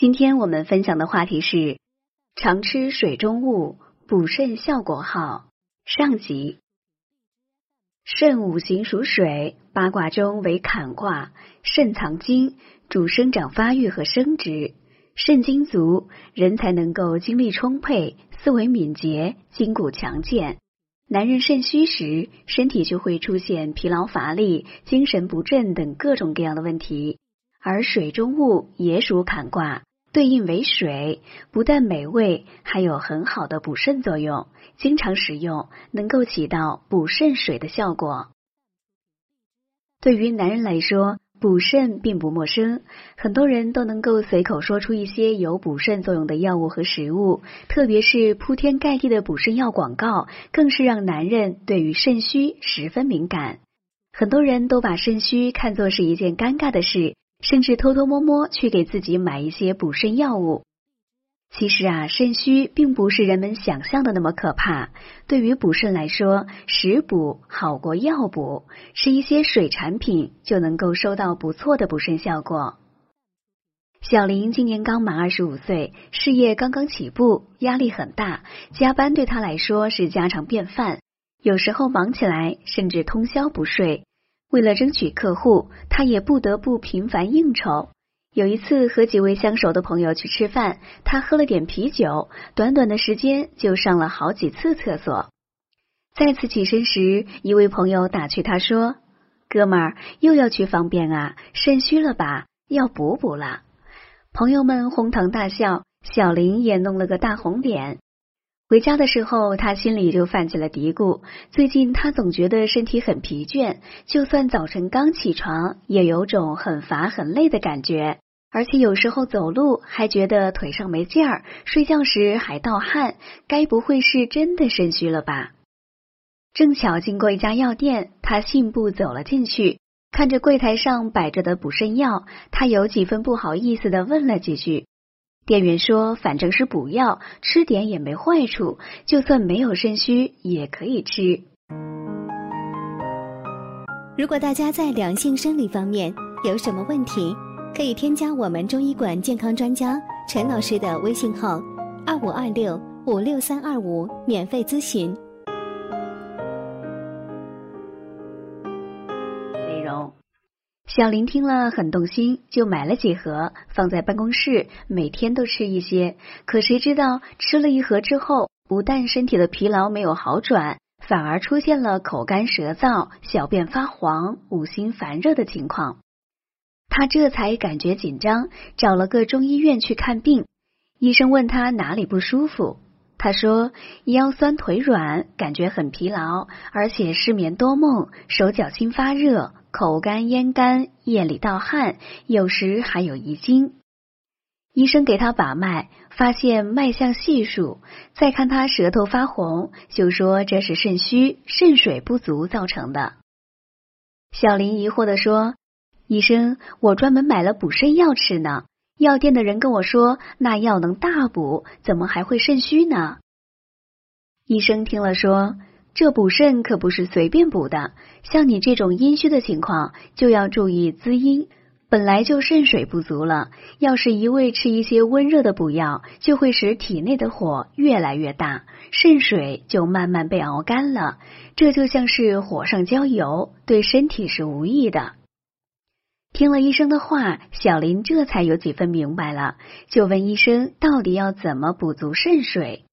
今天我们分享的话题是常吃水中物补肾效果好。上集，肾五行属水，八卦中为坎卦，肾藏精，主生长发育和生殖。肾精足，人才能够精力充沛，思维敏捷，筋骨强健。男人肾虚时，身体就会出现疲劳乏力、精神不振等各种各样的问题。而水中物也属坎卦。对应为水，不但美味，还有很好的补肾作用。经常食用，能够起到补肾水的效果。对于男人来说，补肾并不陌生，很多人都能够随口说出一些有补肾作用的药物和食物。特别是铺天盖地的补肾药广告，更是让男人对于肾虚十分敏感。很多人都把肾虚看作是一件尴尬的事。甚至偷偷摸摸去给自己买一些补肾药物。其实啊，肾虚并不是人们想象的那么可怕。对于补肾来说，食补好过药补，吃一些水产品就能够收到不错的补肾效果。小林今年刚满二十五岁，事业刚刚起步，压力很大，加班对他来说是家常便饭。有时候忙起来，甚至通宵不睡。为了争取客户，他也不得不频繁应酬。有一次和几位相熟的朋友去吃饭，他喝了点啤酒，短短的时间就上了好几次厕所。再次起身时，一位朋友打趣他说：“哥们儿，又要去方便啊？肾虚了吧？要补补了。”朋友们哄堂大笑，小林也弄了个大红脸。回家的时候，他心里就泛起了嘀咕。最近他总觉得身体很疲倦，就算早晨刚起床，也有种很乏很累的感觉，而且有时候走路还觉得腿上没劲儿，睡觉时还盗汗。该不会是真的肾虚了吧？正巧经过一家药店，他信步走了进去，看着柜台上摆着的补肾药，他有几分不好意思的问了几句。店员说：“反正是补药，吃点也没坏处，就算没有肾虚也可以吃。”如果大家在良性生理方面有什么问题，可以添加我们中医馆健康专家陈老师的微信号：二五二六五六三二五，免费咨询。小林听了很动心，就买了几盒放在办公室，每天都吃一些。可谁知道吃了一盒之后，不但身体的疲劳没有好转，反而出现了口干舌燥、小便发黄、五心烦热的情况。他这才感觉紧张，找了个中医院去看病。医生问他哪里不舒服，他说腰酸腿软，感觉很疲劳，而且失眠多梦，手脚心发热。口干咽干，夜里盗汗，有时还有遗精。医生给他把脉，发现脉象细数，再看他舌头发红，就说这是肾虚、肾水不足造成的。小林疑惑的说：“医生，我专门买了补肾药吃呢，药店的人跟我说那药能大补，怎么还会肾虚呢？”医生听了说。这补肾可不是随便补的，像你这种阴虚的情况，就要注意滋阴。本来就肾水不足了，要是一味吃一些温热的补药，就会使体内的火越来越大，肾水就慢慢被熬干了。这就像是火上浇油，对身体是无益的。听了医生的话，小林这才有几分明白了，就问医生到底要怎么补足肾水。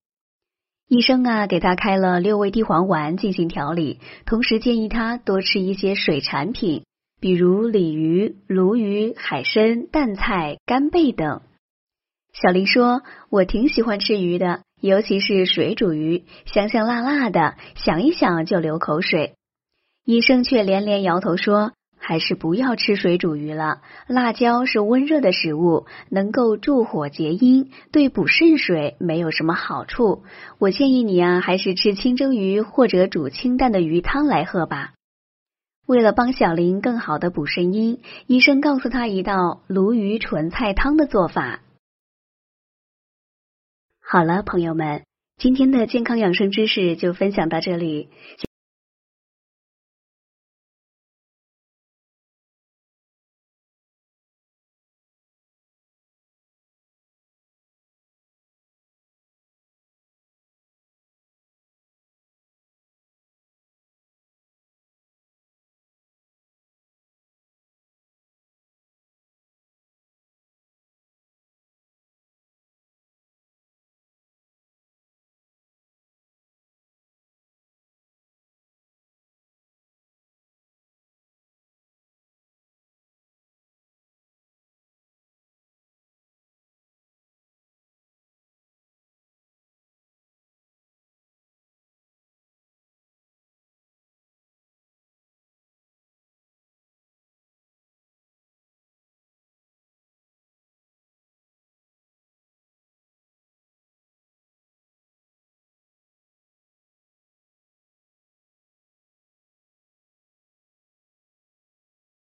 医生啊，给他开了六味地黄丸进行调理，同时建议他多吃一些水产品，比如鲤鱼、鲈鱼、海参、淡菜、干贝等。小林说：“我挺喜欢吃鱼的，尤其是水煮鱼，香香辣辣的，想一想就流口水。”医生却连连摇头说。还是不要吃水煮鱼了。辣椒是温热的食物，能够助火结阴，对补肾水没有什么好处。我建议你啊，还是吃清蒸鱼或者煮清淡的鱼汤来喝吧。为了帮小林更好的补肾阴，医生告诉他一道鲈鱼纯菜汤的做法。好了，朋友们，今天的健康养生知识就分享到这里。